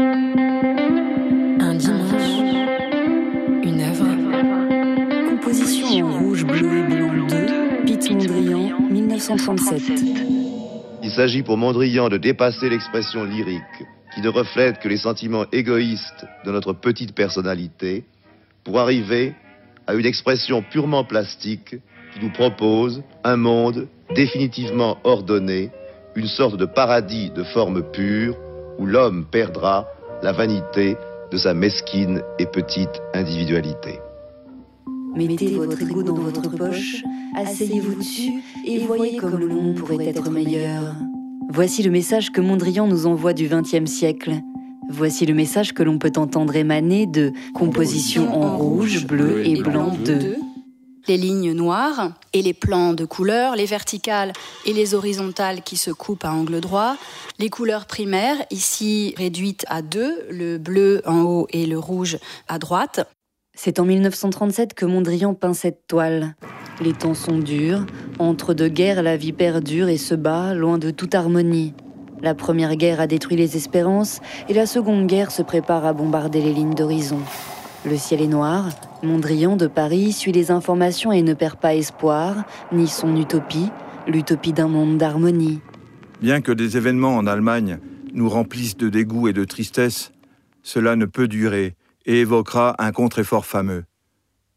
Un dimanche, une œuvre. Composition en rouge, bleu et blanc 2, Pete Mondrian, 1937. Il s'agit pour Mondrian de dépasser l'expression lyrique qui ne reflète que les sentiments égoïstes de notre petite personnalité pour arriver à une expression purement plastique qui nous propose un monde définitivement ordonné, une sorte de paradis de forme pure où l'homme perdra la vanité de sa mesquine et petite individualité. Mettez votre ego dans votre poche, asseyez-vous dessus et voyez comme le monde pourrait être meilleur. Voici le message que Mondrian nous envoie du XXe siècle. Voici le message que l'on peut entendre émaner de Composition en rouge, bleu et blanc 2. Les lignes noires et les plans de couleurs, les verticales et les horizontales qui se coupent à angle droit, les couleurs primaires, ici réduites à deux, le bleu en haut et le rouge à droite. C'est en 1937 que Mondrian peint cette toile. Les temps sont durs, entre deux guerres la vie perdure et se bat loin de toute harmonie. La première guerre a détruit les espérances et la seconde guerre se prépare à bombarder les lignes d'horizon. Le ciel est noir, Mondrian de Paris suit les informations et ne perd pas espoir, ni son utopie, l'utopie d'un monde d'harmonie. Bien que des événements en Allemagne nous remplissent de dégoût et de tristesse, cela ne peut durer et évoquera un contre-effort fameux.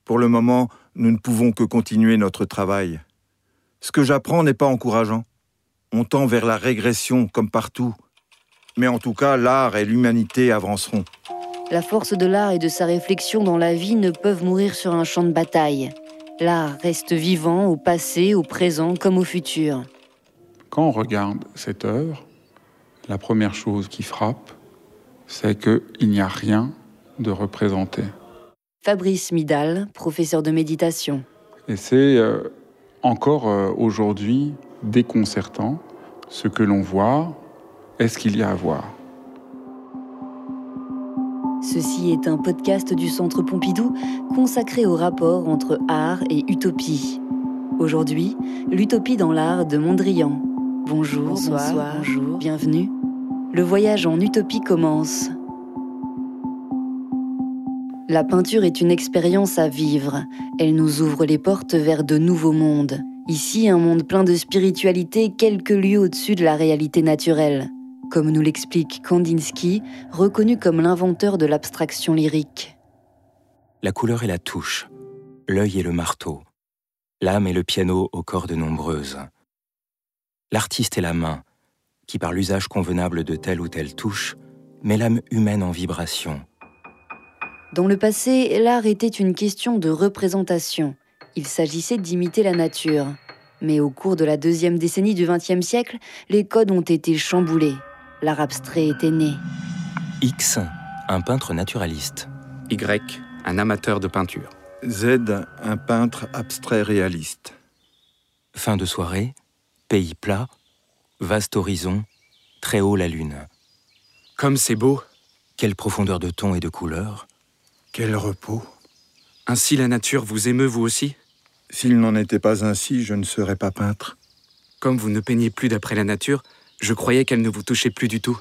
Pour le moment, nous ne pouvons que continuer notre travail. Ce que j'apprends n'est pas encourageant. On tend vers la régression comme partout. Mais en tout cas, l'art et l'humanité avanceront. La force de l'art et de sa réflexion dans la vie ne peuvent mourir sur un champ de bataille. L'art reste vivant au passé, au présent comme au futur. Quand on regarde cette œuvre, la première chose qui frappe, c'est qu'il n'y a rien de représenté. Fabrice Midal, professeur de méditation. Et c'est euh, encore euh, aujourd'hui déconcertant ce que l'on voit. Est-ce qu'il y a à voir Ceci est un podcast du Centre Pompidou consacré au rapport entre art et utopie. Aujourd'hui, l'utopie dans l'art de Mondrian. Bonjour, bonsoir, bonjour, bienvenue. Le voyage en utopie commence. La peinture est une expérience à vivre. Elle nous ouvre les portes vers de nouveaux mondes. Ici, un monde plein de spiritualité quelques lieues au-dessus de la réalité naturelle. Comme nous l'explique Kandinsky, reconnu comme l'inventeur de l'abstraction lyrique. La couleur est la touche, l'œil est le marteau, l'âme est le piano aux cordes nombreuses. L'artiste est la main, qui par l'usage convenable de telle ou telle touche, met l'âme humaine en vibration dans le passé, l'art était une question de représentation. Il s'agissait d'imiter la nature. Mais au cours de la deuxième décennie du XXe siècle, les codes ont été chamboulés. L'art abstrait était né. X, un peintre naturaliste. Y, un amateur de peinture. Z, un peintre abstrait réaliste. Fin de soirée, pays plat, vaste horizon, très haut la lune. Comme c'est beau Quelle profondeur de ton et de couleur quel repos. Ainsi la nature vous émeut vous aussi? S'il n'en était pas ainsi, je ne serais pas peintre. Comme vous ne peignez plus d'après la nature, je croyais qu'elle ne vous touchait plus du tout.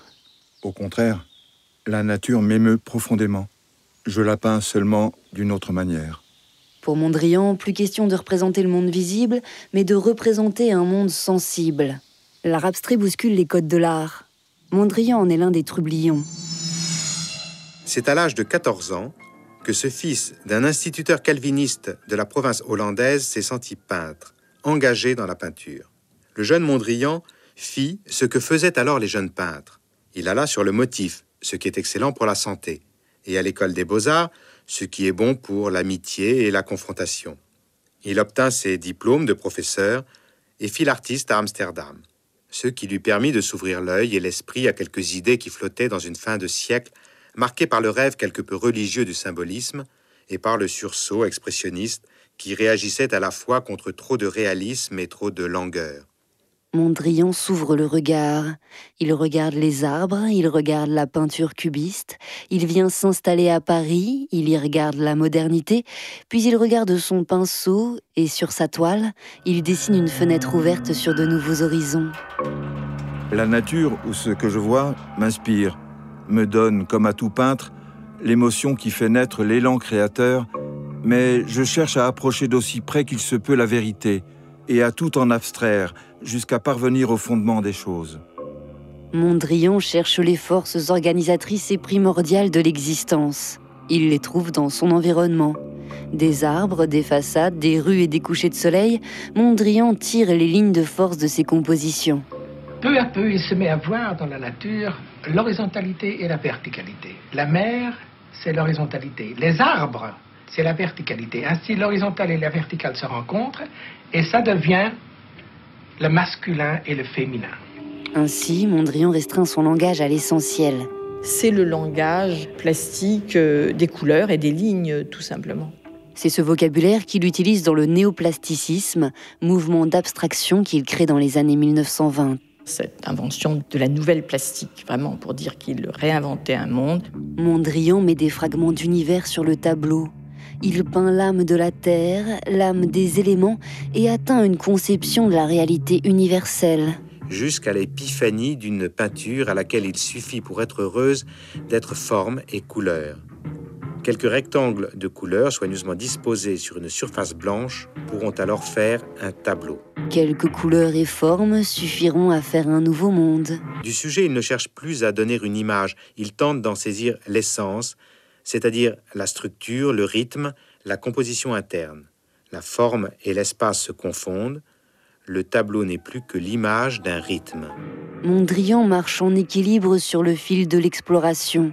Au contraire, la nature m'émeut profondément. Je la peins seulement d'une autre manière. Pour Mondrian, plus question de représenter le monde visible, mais de représenter un monde sensible. L'art abstrait bouscule les codes de l'art. Mondrian en est l'un des trublions. C'est à l'âge de 14 ans que ce fils d'un instituteur calviniste de la province hollandaise s'est senti peintre, engagé dans la peinture. Le jeune Mondrian fit ce que faisaient alors les jeunes peintres. Il alla sur le motif, ce qui est excellent pour la santé, et à l'école des beaux-arts, ce qui est bon pour l'amitié et la confrontation. Il obtint ses diplômes de professeur et fit l'artiste à Amsterdam, ce qui lui permit de s'ouvrir l'œil et l'esprit à quelques idées qui flottaient dans une fin de siècle marqué par le rêve quelque peu religieux du symbolisme et par le sursaut expressionniste qui réagissait à la fois contre trop de réalisme et trop de langueur. Mondrian s'ouvre le regard. Il regarde les arbres, il regarde la peinture cubiste, il vient s'installer à Paris, il y regarde la modernité, puis il regarde son pinceau et sur sa toile, il dessine une fenêtre ouverte sur de nouveaux horizons. La nature ou ce que je vois m'inspire, me donne, comme à tout peintre, l'émotion qui fait naître l'élan créateur, mais je cherche à approcher d'aussi près qu'il se peut la vérité et à tout en abstraire jusqu'à parvenir au fondement des choses. Mondrian cherche les forces organisatrices et primordiales de l'existence. Il les trouve dans son environnement. Des arbres, des façades, des rues et des couchers de soleil, Mondrian tire les lignes de force de ses compositions. Peu à peu, il se met à voir dans la nature l'horizontalité et la verticalité. La mer, c'est l'horizontalité. Les arbres, c'est la verticalité. Ainsi, l'horizontale et la verticale se rencontrent et ça devient le masculin et le féminin. Ainsi, Mondrian restreint son langage à l'essentiel. C'est le langage plastique euh, des couleurs et des lignes, tout simplement. C'est ce vocabulaire qu'il utilise dans le néoplasticisme, mouvement d'abstraction qu'il crée dans les années 1920 cette invention de la nouvelle plastique, vraiment pour dire qu'il réinventait un monde. Mondrian met des fragments d'univers sur le tableau. Il peint l'âme de la terre, l'âme des éléments et atteint une conception de la réalité universelle jusqu'à l'épiphanie d'une peinture à laquelle il suffit pour être heureuse d'être forme et couleur. Quelques rectangles de couleurs soigneusement disposés sur une surface blanche pourront alors faire un tableau. Quelques couleurs et formes suffiront à faire un nouveau monde. Du sujet, il ne cherche plus à donner une image, il tente d'en saisir l'essence, c'est-à-dire la structure, le rythme, la composition interne. La forme et l'espace se confondent, le tableau n'est plus que l'image d'un rythme. Mondrian marche en équilibre sur le fil de l'exploration.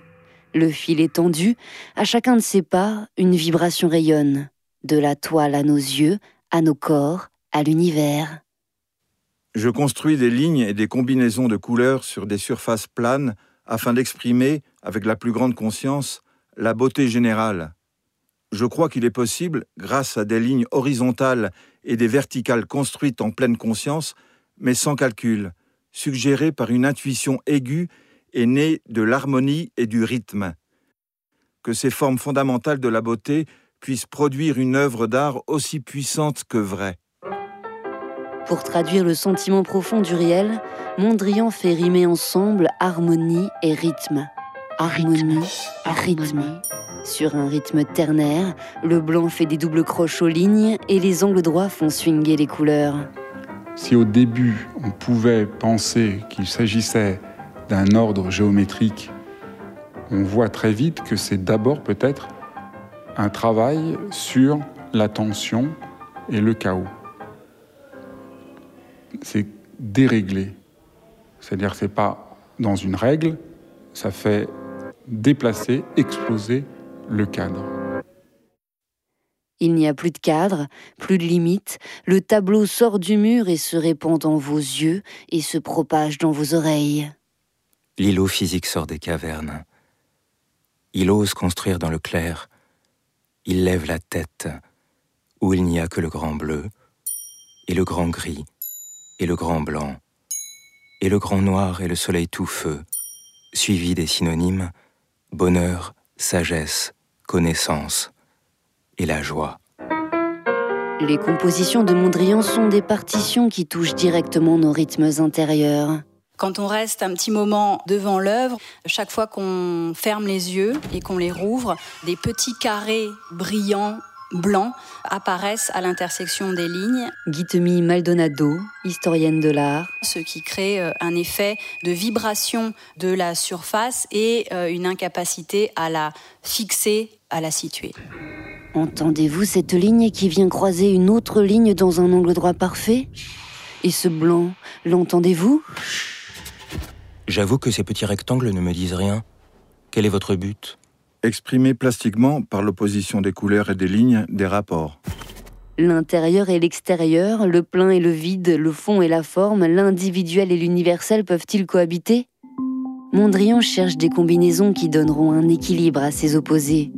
Le fil est tendu, à chacun de ses pas, une vibration rayonne, de la toile à nos yeux, à nos corps, à l'univers. Je construis des lignes et des combinaisons de couleurs sur des surfaces planes afin d'exprimer, avec la plus grande conscience, la beauté générale. Je crois qu'il est possible, grâce à des lignes horizontales et des verticales construites en pleine conscience, mais sans calcul, suggérées par une intuition aiguë et née de l'harmonie et du rythme. Que ces formes fondamentales de la beauté puissent produire une œuvre d'art aussi puissante que vraie. Pour traduire le sentiment profond du réel, Mondrian fait rimer ensemble harmonie et rythme. Harmonie, rythme. Sur un rythme ternaire, le blanc fait des doubles croches aux lignes et les angles droits font swinguer les couleurs. Si au début on pouvait penser qu'il s'agissait d'un ordre géométrique, on voit très vite que c'est d'abord peut-être un travail sur la tension et le chaos. C'est déréglé. C'est-à-dire que ce pas dans une règle, ça fait déplacer, exploser le cadre. Il n'y a plus de cadre, plus de limite. Le tableau sort du mur et se répand dans vos yeux et se propage dans vos oreilles. L'îlot physique sort des cavernes. Il ose construire dans le clair. Il lève la tête, où il n'y a que le grand bleu, et le grand gris, et le grand blanc, et le grand noir et le soleil tout feu, suivi des synonymes bonheur, sagesse, connaissance et la joie. Les compositions de Mondrian sont des partitions qui touchent directement nos rythmes intérieurs. Quand on reste un petit moment devant l'œuvre, chaque fois qu'on ferme les yeux et qu'on les rouvre, des petits carrés brillants blancs apparaissent à l'intersection des lignes. Guitemi Maldonado, historienne de l'art. Ce qui crée euh, un effet de vibration de la surface et euh, une incapacité à la fixer, à la situer. Entendez-vous cette ligne qui vient croiser une autre ligne dans un angle droit parfait? Et ce blanc, l'entendez-vous? J'avoue que ces petits rectangles ne me disent rien. Quel est votre but? Exprimé plastiquement par l'opposition des couleurs et des lignes des rapports. L'intérieur et l'extérieur, le plein et le vide, le fond et la forme, l'individuel et l'universel peuvent-ils cohabiter? Mondrian cherche des combinaisons qui donneront un équilibre à ces opposés.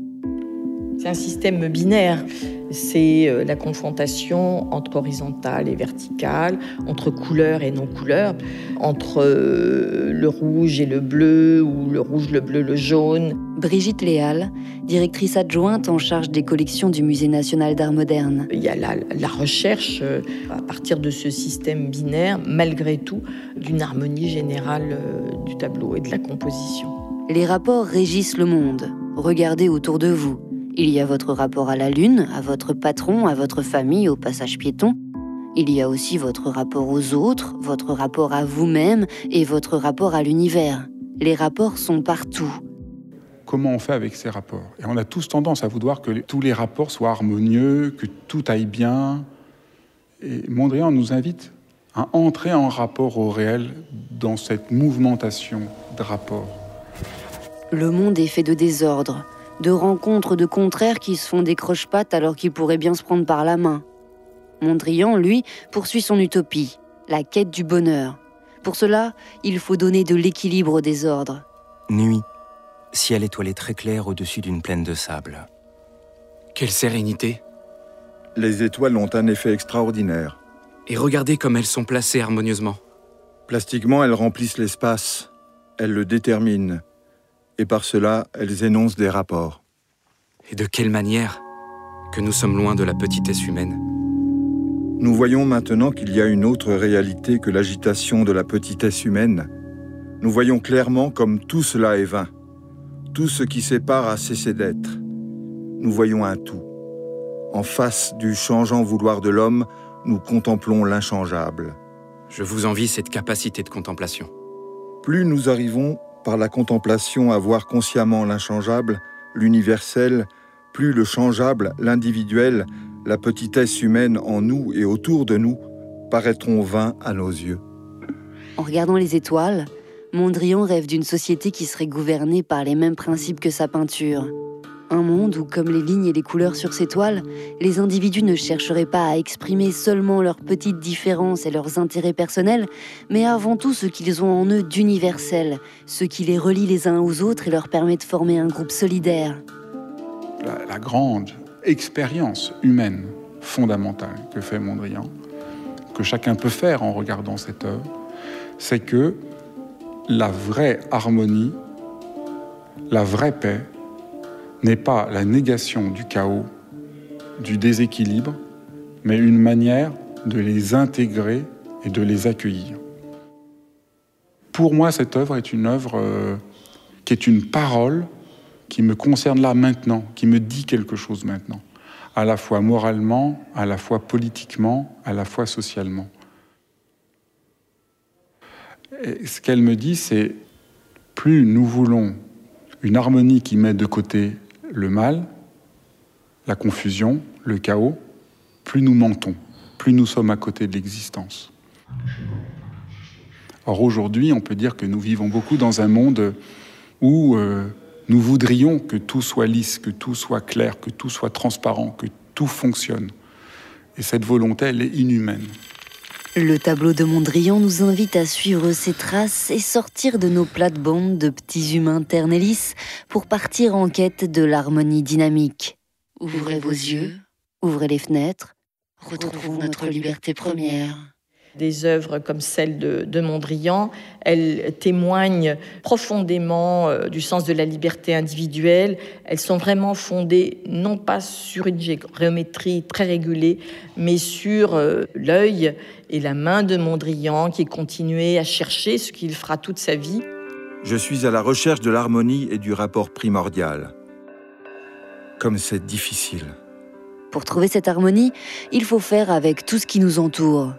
C'est un système binaire c'est euh, la confrontation entre horizontale et verticale, entre couleur et non-couleur, entre euh, le rouge et le bleu, ou le rouge, le bleu, le jaune. Brigitte Léal, directrice adjointe en charge des collections du Musée national d'art moderne. Il y a la, la recherche, euh, à partir de ce système binaire, malgré tout, d'une harmonie générale du tableau et de la composition. Les rapports régissent le monde. Regardez autour de vous. Il y a votre rapport à la Lune, à votre patron, à votre famille, au passage piéton. Il y a aussi votre rapport aux autres, votre rapport à vous-même et votre rapport à l'univers. Les rapports sont partout. Comment on fait avec ces rapports? Et on a tous tendance à vouloir que tous les rapports soient harmonieux, que tout aille bien. Et Mondrian nous invite à entrer en rapport au réel dans cette mouvementation de rapports. Le monde est fait de désordre, de rencontres de contraires qui se font des croche-pattes alors qu'ils pourraient bien se prendre par la main. Mondrian, lui, poursuit son utopie, la quête du bonheur. Pour cela, il faut donner de l'équilibre au désordre. Nuit, ciel étoilé très clair au-dessus d'une plaine de sable. Quelle sérénité Les étoiles ont un effet extraordinaire. Et regardez comme elles sont placées harmonieusement. Plastiquement, elles remplissent l'espace, elles le déterminent, et par cela, elles énoncent des rapports. Et de quelle manière que nous sommes loin de la petitesse humaine Nous voyons maintenant qu'il y a une autre réalité que l'agitation de la petitesse humaine. Nous voyons clairement comme tout cela est vain. Tout ce qui sépare a cessé d'être. Nous voyons un tout. En face du changeant vouloir de l'homme, nous contemplons l'inchangeable. Je vous envie cette capacité de contemplation. Plus nous arrivons par la contemplation à voir consciemment l'inchangeable, l'universel, plus le changeable, l'individuel, la petitesse humaine en nous et autour de nous paraîtront vains à nos yeux. En regardant les étoiles, Mondrian rêve d'une société qui serait gouvernée par les mêmes principes que sa peinture. Un monde où, comme les lignes et les couleurs sur ces toiles, les individus ne chercheraient pas à exprimer seulement leurs petites différences et leurs intérêts personnels, mais avant tout ce qu'ils ont en eux d'universel, ce qui les relie les uns aux autres et leur permet de former un groupe solidaire. La, la grande expérience humaine fondamentale que fait Mondrian, que chacun peut faire en regardant cette œuvre, c'est que la vraie harmonie, la vraie paix, n'est pas la négation du chaos, du déséquilibre, mais une manière de les intégrer et de les accueillir. Pour moi, cette œuvre est une œuvre euh, qui est une parole qui me concerne là maintenant, qui me dit quelque chose maintenant, à la fois moralement, à la fois politiquement, à la fois socialement. Ce qu'elle me dit, c'est plus nous voulons une harmonie qui met de côté le mal, la confusion, le chaos, plus nous mentons, plus nous sommes à côté de l'existence. Or aujourd'hui, on peut dire que nous vivons beaucoup dans un monde où euh, nous voudrions que tout soit lisse, que tout soit clair, que tout soit transparent, que tout fonctionne. Et cette volonté, elle est inhumaine. Le tableau de Mondrian nous invite à suivre ses traces et sortir de nos plates-bandes de petits humains lisses pour partir en quête de l'harmonie dynamique. Ouvrez vos yeux, ouvrez les fenêtres, retrouvons notre liberté première. Des œuvres comme celle de, de Mondrian, elles témoignent profondément euh, du sens de la liberté individuelle. Elles sont vraiment fondées non pas sur une géométrie très régulée, mais sur euh, l'œil et la main de Mondrian qui continuait à chercher ce qu'il fera toute sa vie. Je suis à la recherche de l'harmonie et du rapport primordial. Comme c'est difficile. Pour trouver cette harmonie, il faut faire avec tout ce qui nous entoure.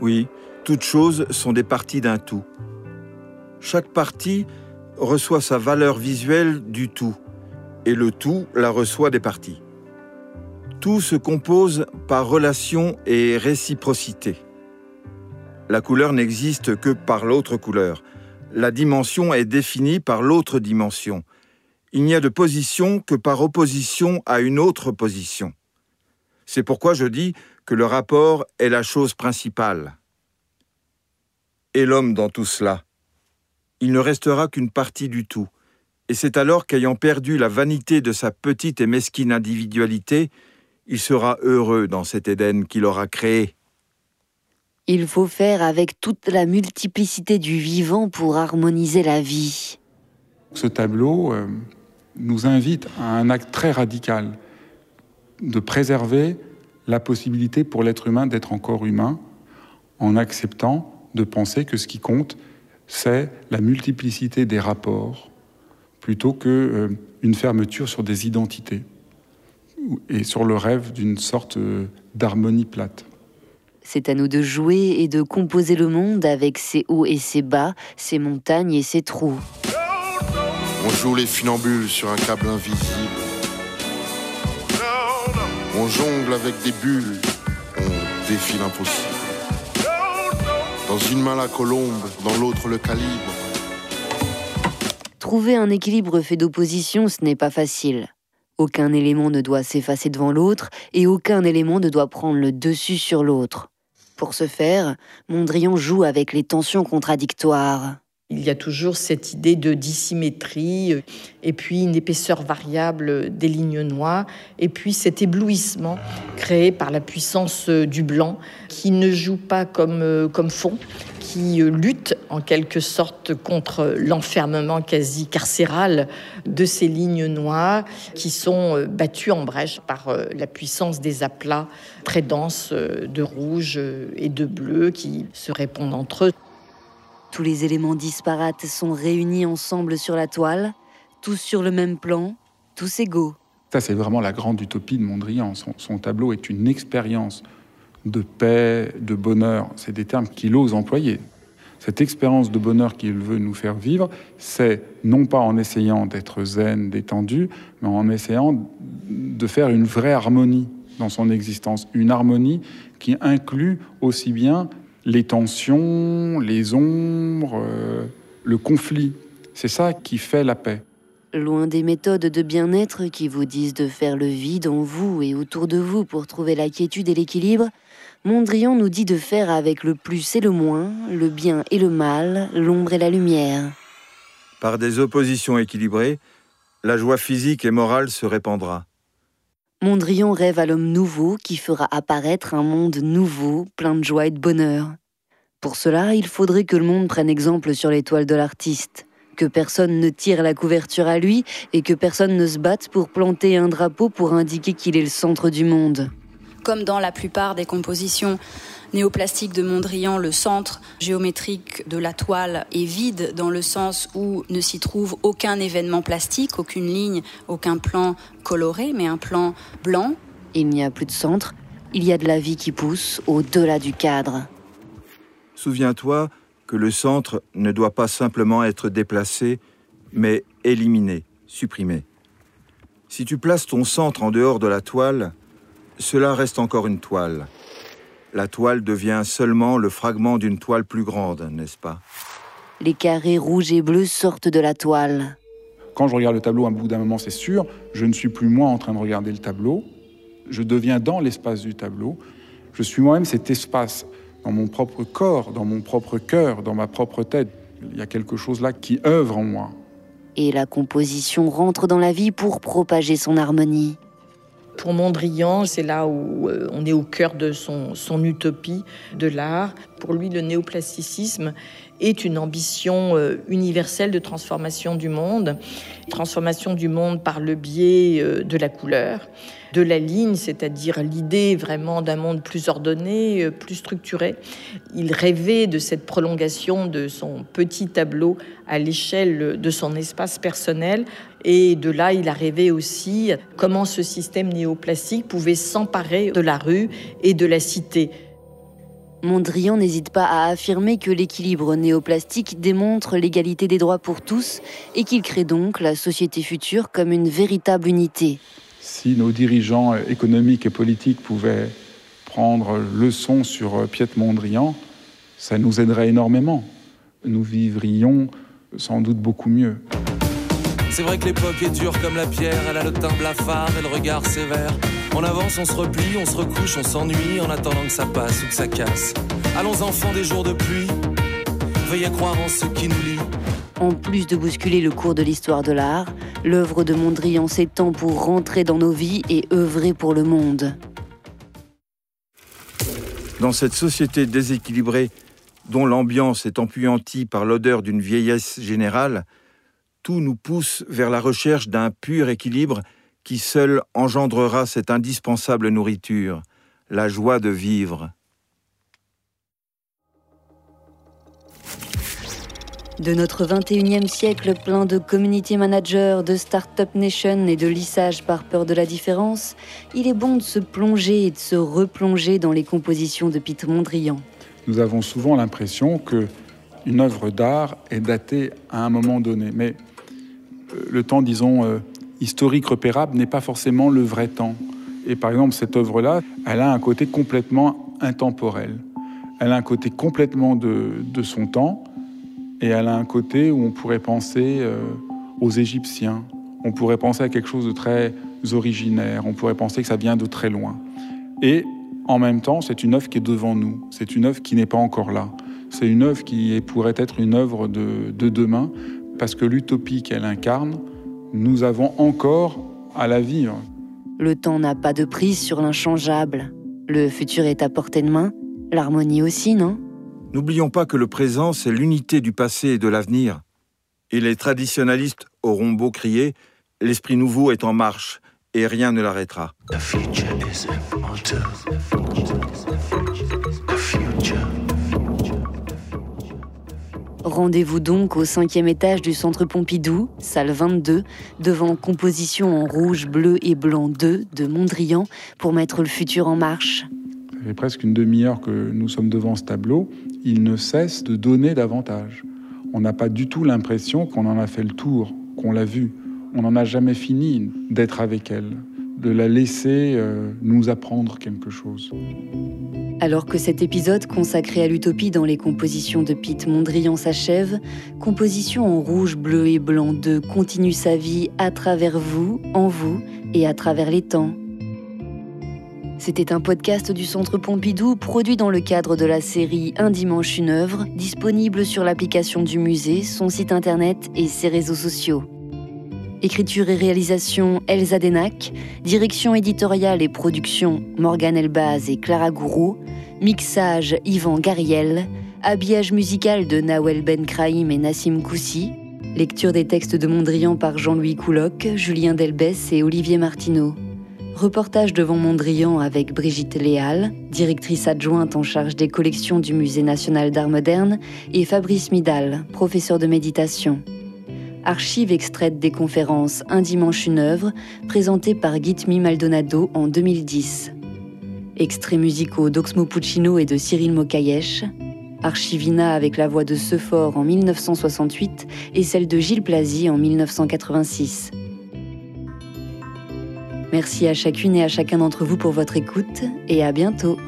Oui, toutes choses sont des parties d'un tout. Chaque partie reçoit sa valeur visuelle du tout, et le tout la reçoit des parties. Tout se compose par relation et réciprocité. La couleur n'existe que par l'autre couleur. La dimension est définie par l'autre dimension. Il n'y a de position que par opposition à une autre position. C'est pourquoi je dis que le rapport est la chose principale. Et l'homme dans tout cela Il ne restera qu'une partie du tout. Et c'est alors qu'ayant perdu la vanité de sa petite et mesquine individualité, il sera heureux dans cet Éden qu'il aura créé. Il faut faire avec toute la multiplicité du vivant pour harmoniser la vie. Ce tableau euh, nous invite à un acte très radical de préserver la possibilité pour l'être humain d'être encore humain en acceptant de penser que ce qui compte, c'est la multiplicité des rapports plutôt que une fermeture sur des identités et sur le rêve d'une sorte d'harmonie plate. C'est à nous de jouer et de composer le monde avec ses hauts et ses bas, ses montagnes et ses trous. On joue les funambules sur un câble invisible. On jongle avec des bulles, on défie l'impossible. Dans une main la colombe, dans l'autre le calibre. Trouver un équilibre fait d'opposition, ce n'est pas facile. Aucun élément ne doit s'effacer devant l'autre et aucun élément ne doit prendre le dessus sur l'autre. Pour ce faire, Mondrian joue avec les tensions contradictoires. Il y a toujours cette idée de dissymétrie, et puis une épaisseur variable des lignes noires, et puis cet éblouissement créé par la puissance du blanc, qui ne joue pas comme, comme fond, qui lutte en quelque sorte contre l'enfermement quasi carcéral de ces lignes noires qui sont battues en brèche par la puissance des aplats très denses de rouge et de bleu qui se répondent entre eux. Tous les éléments disparates sont réunis ensemble sur la toile, tous sur le même plan, tous égaux. Ça, c'est vraiment la grande utopie de Mondrian. Son, tableau est une expérience de paix, de bonheur. C'est des termes qu'il ose employer. Cette expérience de bonheur qu'il veut nous faire vivre, c'est non pas en essayant d'être zen, détendu, mais en essayant de faire une vraie harmonie dans son existence. Une harmonie qui inclut aussi bien les tensions, les ombres, euh, le conflit. C'est ça qui fait la paix. Loin des méthodes de bien-être qui vous disent de faire le vide en vous et autour de vous pour trouver la quiétude et l'équilibre, Mondrian nous dit de faire avec le plus et le moins, le bien et le mal, l'ombre et la lumière. Par des oppositions équilibrées, la joie physique et morale se répandra. Mondrian rêve à l'homme nouveau qui fera apparaître un monde nouveau, plein de joie et de bonheur. Pour cela, il faudrait que le monde prenne exemple sur l'étoile de l'artiste, que personne ne tire la couverture à lui et que personne ne se batte pour planter un drapeau pour indiquer qu'il est le centre du monde. Comme dans la plupart des compositions néoplastiques de Mondrian, le centre géométrique de la toile est vide dans le sens où ne s'y trouve aucun événement plastique, aucune ligne, aucun plan coloré, mais un plan blanc. Il n'y a plus de centre, il y a de la vie qui pousse au-delà du cadre. Souviens-toi que le centre ne doit pas simplement être déplacé, mais éliminé, supprimé. Si tu places ton centre en dehors de la toile, cela reste encore une toile. La toile devient seulement le fragment d'une toile plus grande, n'est-ce pas? Les carrés rouges et bleus sortent de la toile. Quand je regarde le tableau, à un bout d'un moment, c'est sûr, je ne suis plus moi en train de regarder le tableau. Je deviens dans l'espace du tableau. Je suis moi-même cet espace dans mon propre corps, dans mon propre cœur, dans ma propre tête. Il y a quelque chose là qui œuvre en moi. Et la composition rentre dans la vie pour propager son harmonie. Pour Mondrian, c'est là où euh, on est au cœur de son, son utopie de l'art. Pour lui, le néoplasticisme est une ambition euh, universelle de transformation du monde, transformation du monde par le biais euh, de la couleur, de la ligne, c'est-à-dire l'idée vraiment d'un monde plus ordonné, plus structuré. Il rêvait de cette prolongation de son petit tableau à l'échelle de son espace personnel. Et de là, il a rêvé aussi comment ce système néoplastique pouvait s'emparer de la rue et de la cité. Mondrian n'hésite pas à affirmer que l'équilibre néoplastique démontre l'égalité des droits pour tous et qu'il crée donc la société future comme une véritable unité. Si nos dirigeants économiques et politiques pouvaient prendre leçon sur Piet Mondrian, ça nous aiderait énormément. Nous vivrions sans doute beaucoup mieux. C'est vrai que l'époque est dure comme la pierre, elle a le teint blafard et le regard sévère. On avance, on se replie, on se recouche, on s'ennuie en attendant que ça passe ou que ça casse. Allons enfants des jours de pluie, veuillez croire en ce qui nous lie. En plus de bousculer le cours de l'histoire de l'art, l'œuvre de Mondrian s'étend pour rentrer dans nos vies et œuvrer pour le monde. Dans cette société déséquilibrée, dont l'ambiance est empuantie par l'odeur d'une vieillesse générale, tout nous pousse vers la recherche d'un pur équilibre qui seul engendrera cette indispensable nourriture, la joie de vivre. De notre 21e siècle plein de community managers, de start-up nation et de lissage par peur de la différence, il est bon de se plonger et de se replonger dans les compositions de Pete Mondrian. Nous avons souvent l'impression que une œuvre d'art est datée à un moment donné, mais le temps, disons, euh, historique repérable n'est pas forcément le vrai temps. Et par exemple, cette œuvre-là, elle a un côté complètement intemporel. Elle a un côté complètement de, son temps, et elle a un côté où on pourrait penser euh, aux Égyptiens, on pourrait penser à quelque chose de très originaire, on pourrait penser que ça vient de très loin. Et en même temps, c'est une œuvre qui est devant nous, c'est une œuvre qui n'est pas encore là. C'est une œuvre qui pourrait être une œuvre de demain, parce que l'utopie qu'elle incarne, nous avons encore à la vivre. Le temps n'a pas de prise sur l'inchangeable. Le futur est à portée de main, l'harmonie aussi, non? N'oublions pas que le présent, c'est l'unité du passé et de l'avenir. Et les traditionalistes auront beau crier, l'esprit nouveau est en marche et rien ne l'arrêtera. Rendez-vous donc au cinquième étage du Centre Pompidou, salle 22, devant Composition en rouge, bleu et blanc 2 de Mondrian pour mettre le futur en marche. Ça fait presque une demi-heure que nous sommes devant ce tableau. Il ne cesse de donner davantage. On n'a pas du tout l'impression qu'on en a fait le tour, qu'on l'a vu. On n'en a jamais fini d'être avec elle, de la laisser euh, nous apprendre quelque chose. Alors que cet épisode consacré à l'utopie dans les compositions de Pete Mondrian s'achève, Composition en rouge, bleu et blanc 2 continue sa vie à travers vous, en vous et à travers les temps. C'était un podcast du Centre Pompidou produit dans le cadre de la série Un dimanche une œuvre, disponible sur l'application du musée, son site internet et ses réseaux sociaux. Écriture et réalisation Elsa Denac, direction éditoriale et production Morgane Elbaz et Clara Gourou, mixage Yvan Gariel, habillage musical de Nawel Ben Kraïm et Nassim Koussi, lecture des textes de Mondrian par Jean-Louis Couloc, Julien Delbès et Olivier Martineau. Reportage devant Mondrian avec Brigitte Léal, directrice adjointe en charge des collections du Musée national d'art moderne, et Fabrice Midal, professeur de méditation archives extraites des conférences Un dimanche une œuvre, présentées par Gitmi Maldonado en 2010. Extraits musicaux d'Oxmo Puccino et de Cyril Mokayesh. Archivina avec la voix de Sephore en 1968 et celle de Gilles Plazy en 1986. Merci à chacune et à chacun d'entre vous pour votre écoute et à bientôt.